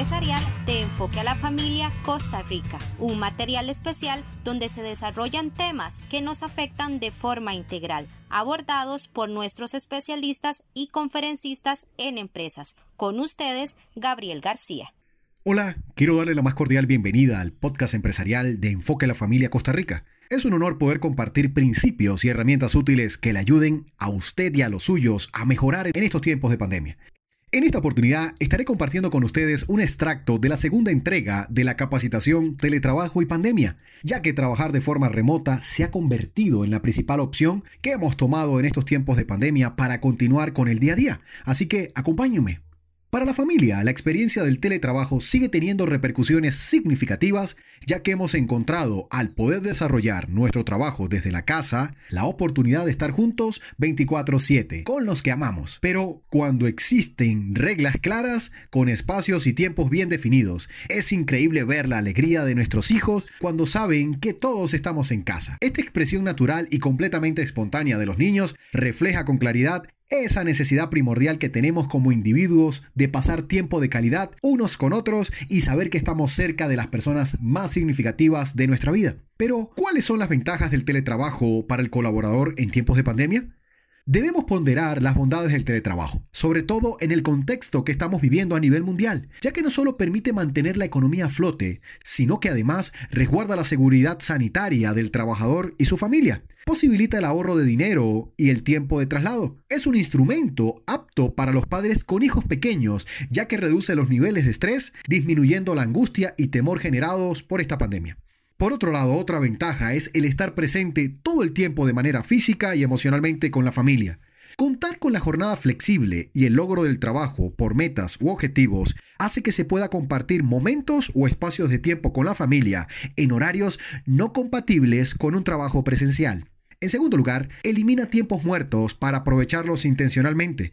empresarial de Enfoque a la Familia Costa Rica, un material especial donde se desarrollan temas que nos afectan de forma integral, abordados por nuestros especialistas y conferencistas en empresas. Con ustedes, Gabriel García. Hola, quiero darle la más cordial bienvenida al podcast empresarial de Enfoque a la Familia Costa Rica. Es un honor poder compartir principios y herramientas útiles que le ayuden a usted y a los suyos a mejorar en estos tiempos de pandemia. En esta oportunidad estaré compartiendo con ustedes un extracto de la segunda entrega de la capacitación Teletrabajo y Pandemia, ya que trabajar de forma remota se ha convertido en la principal opción que hemos tomado en estos tiempos de pandemia para continuar con el día a día. Así que acompáñenme. Para la familia, la experiencia del teletrabajo sigue teniendo repercusiones significativas, ya que hemos encontrado, al poder desarrollar nuestro trabajo desde la casa, la oportunidad de estar juntos 24/7 con los que amamos. Pero cuando existen reglas claras, con espacios y tiempos bien definidos, es increíble ver la alegría de nuestros hijos cuando saben que todos estamos en casa. Esta expresión natural y completamente espontánea de los niños refleja con claridad esa necesidad primordial que tenemos como individuos de pasar tiempo de calidad unos con otros y saber que estamos cerca de las personas más significativas de nuestra vida. Pero, ¿cuáles son las ventajas del teletrabajo para el colaborador en tiempos de pandemia? Debemos ponderar las bondades del teletrabajo, sobre todo en el contexto que estamos viviendo a nivel mundial, ya que no solo permite mantener la economía a flote, sino que además resguarda la seguridad sanitaria del trabajador y su familia, posibilita el ahorro de dinero y el tiempo de traslado. Es un instrumento apto para los padres con hijos pequeños, ya que reduce los niveles de estrés, disminuyendo la angustia y temor generados por esta pandemia. Por otro lado, otra ventaja es el estar presente todo el tiempo de manera física y emocionalmente con la familia. Contar con la jornada flexible y el logro del trabajo por metas u objetivos hace que se pueda compartir momentos o espacios de tiempo con la familia en horarios no compatibles con un trabajo presencial. En segundo lugar, elimina tiempos muertos para aprovecharlos intencionalmente.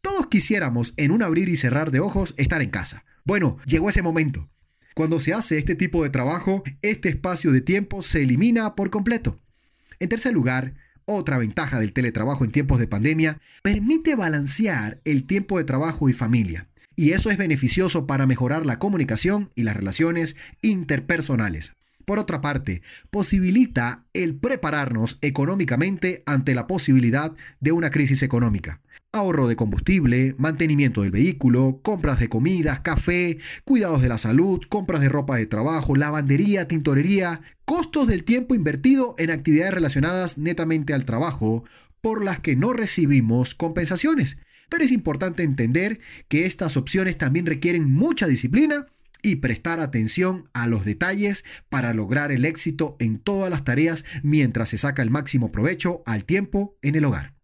Todos quisiéramos en un abrir y cerrar de ojos estar en casa. Bueno, llegó ese momento. Cuando se hace este tipo de trabajo, este espacio de tiempo se elimina por completo. En tercer lugar, otra ventaja del teletrabajo en tiempos de pandemia, permite balancear el tiempo de trabajo y familia. Y eso es beneficioso para mejorar la comunicación y las relaciones interpersonales. Por otra parte, posibilita el prepararnos económicamente ante la posibilidad de una crisis económica ahorro de combustible, mantenimiento del vehículo, compras de comidas, café, cuidados de la salud, compras de ropa de trabajo, lavandería, tintorería, costos del tiempo invertido en actividades relacionadas netamente al trabajo, por las que no recibimos compensaciones. Pero es importante entender que estas opciones también requieren mucha disciplina y prestar atención a los detalles para lograr el éxito en todas las tareas mientras se saca el máximo provecho al tiempo en el hogar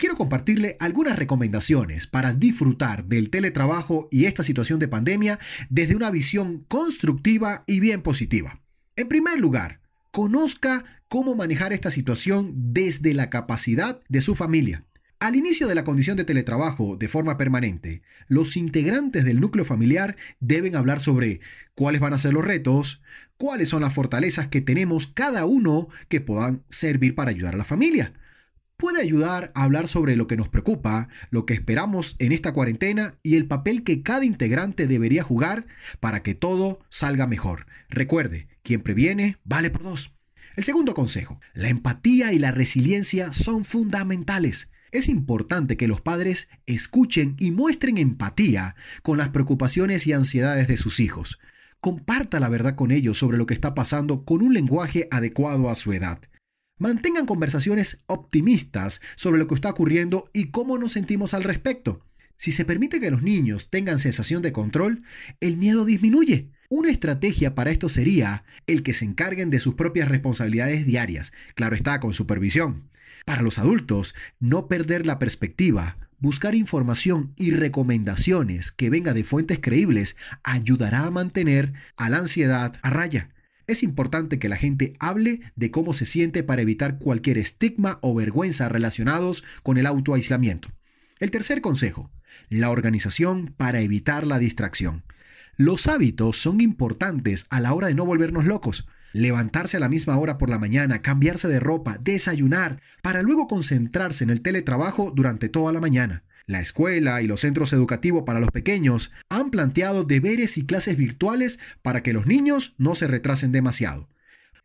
quiero compartirle algunas recomendaciones para disfrutar del teletrabajo y esta situación de pandemia desde una visión constructiva y bien positiva. En primer lugar, conozca cómo manejar esta situación desde la capacidad de su familia. Al inicio de la condición de teletrabajo de forma permanente, los integrantes del núcleo familiar deben hablar sobre cuáles van a ser los retos, cuáles son las fortalezas que tenemos cada uno que puedan servir para ayudar a la familia puede ayudar a hablar sobre lo que nos preocupa, lo que esperamos en esta cuarentena y el papel que cada integrante debería jugar para que todo salga mejor. Recuerde, quien previene vale por dos. El segundo consejo, la empatía y la resiliencia son fundamentales. Es importante que los padres escuchen y muestren empatía con las preocupaciones y ansiedades de sus hijos. Comparta la verdad con ellos sobre lo que está pasando con un lenguaje adecuado a su edad. Mantengan conversaciones optimistas sobre lo que está ocurriendo y cómo nos sentimos al respecto. Si se permite que los niños tengan sensación de control, el miedo disminuye. Una estrategia para esto sería el que se encarguen de sus propias responsabilidades diarias, claro está, con supervisión. Para los adultos, no perder la perspectiva, buscar información y recomendaciones que venga de fuentes creíbles ayudará a mantener a la ansiedad a raya. Es importante que la gente hable de cómo se siente para evitar cualquier estigma o vergüenza relacionados con el autoaislamiento. El tercer consejo, la organización para evitar la distracción. Los hábitos son importantes a la hora de no volvernos locos. Levantarse a la misma hora por la mañana, cambiarse de ropa, desayunar, para luego concentrarse en el teletrabajo durante toda la mañana. La escuela y los centros educativos para los pequeños han planteado deberes y clases virtuales para que los niños no se retrasen demasiado.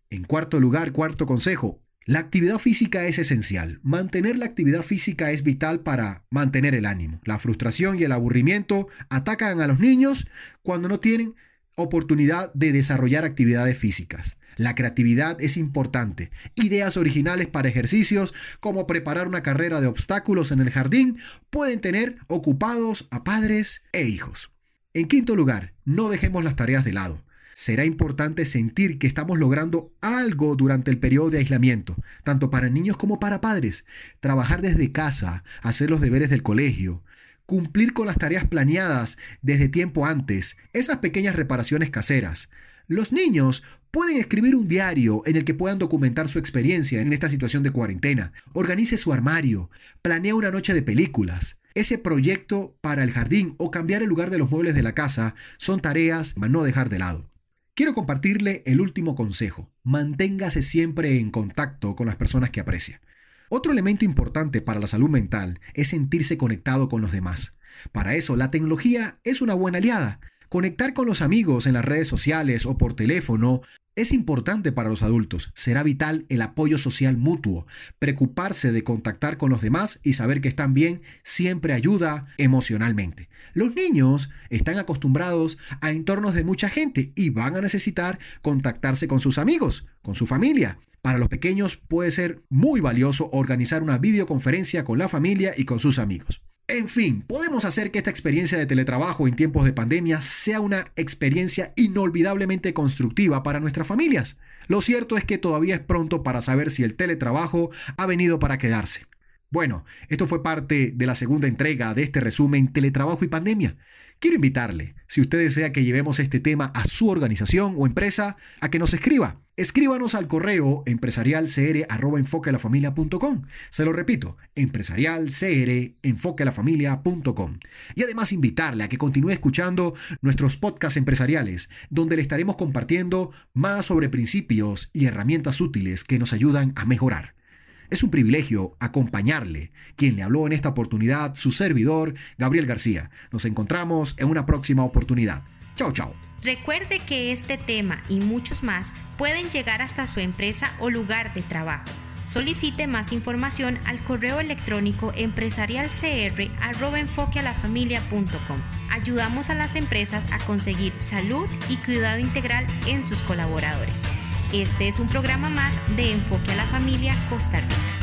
En cuarto lugar, cuarto consejo, la actividad física es esencial. Mantener la actividad física es vital para mantener el ánimo. La frustración y el aburrimiento atacan a los niños cuando no tienen oportunidad de desarrollar actividades físicas. La creatividad es importante. Ideas originales para ejercicios como preparar una carrera de obstáculos en el jardín pueden tener ocupados a padres e hijos. En quinto lugar, no dejemos las tareas de lado será importante sentir que estamos logrando algo durante el periodo de aislamiento, tanto para niños como para padres. Trabajar desde casa, hacer los deberes del colegio, cumplir con las tareas planeadas desde tiempo antes, esas pequeñas reparaciones caseras. Los niños pueden escribir un diario en el que puedan documentar su experiencia en esta situación de cuarentena. Organice su armario, planea una noche de películas. Ese proyecto para el jardín o cambiar el lugar de los muebles de la casa son tareas a no dejar de lado. Quiero compartirle el último consejo. Manténgase siempre en contacto con las personas que aprecia. Otro elemento importante para la salud mental es sentirse conectado con los demás. Para eso, la tecnología es una buena aliada. Conectar con los amigos en las redes sociales o por teléfono es importante para los adultos. Será vital el apoyo social mutuo. Preocuparse de contactar con los demás y saber que están bien siempre ayuda emocionalmente. Los niños están acostumbrados a entornos de mucha gente y van a necesitar contactarse con sus amigos, con su familia. Para los pequeños puede ser muy valioso organizar una videoconferencia con la familia y con sus amigos. En fin, podemos hacer que esta experiencia de teletrabajo en tiempos de pandemia sea una experiencia inolvidablemente constructiva para nuestras familias. Lo cierto es que todavía es pronto para saber si el teletrabajo ha venido para quedarse. Bueno, esto fue parte de la segunda entrega de este resumen Teletrabajo y Pandemia. Quiero invitarle, si usted desea que llevemos este tema a su organización o empresa, a que nos escriba. Escríbanos al correo empresarialcr.enfoquelafamilia.com. Se lo repito, empresarialcr.enfoquelafamilia.com. Y además invitarle a que continúe escuchando nuestros podcasts empresariales, donde le estaremos compartiendo más sobre principios y herramientas útiles que nos ayudan a mejorar. Es un privilegio acompañarle. Quien le habló en esta oportunidad, su servidor, Gabriel García. Nos encontramos en una próxima oportunidad. Chao, chao. Recuerde que este tema y muchos más pueden llegar hasta su empresa o lugar de trabajo. Solicite más información al correo electrónico empresarialcr.enfoquealafamilia.com. Ayudamos a las empresas a conseguir salud y cuidado integral en sus colaboradores. Este es un programa más de Enfoque a la Familia Costa Rica.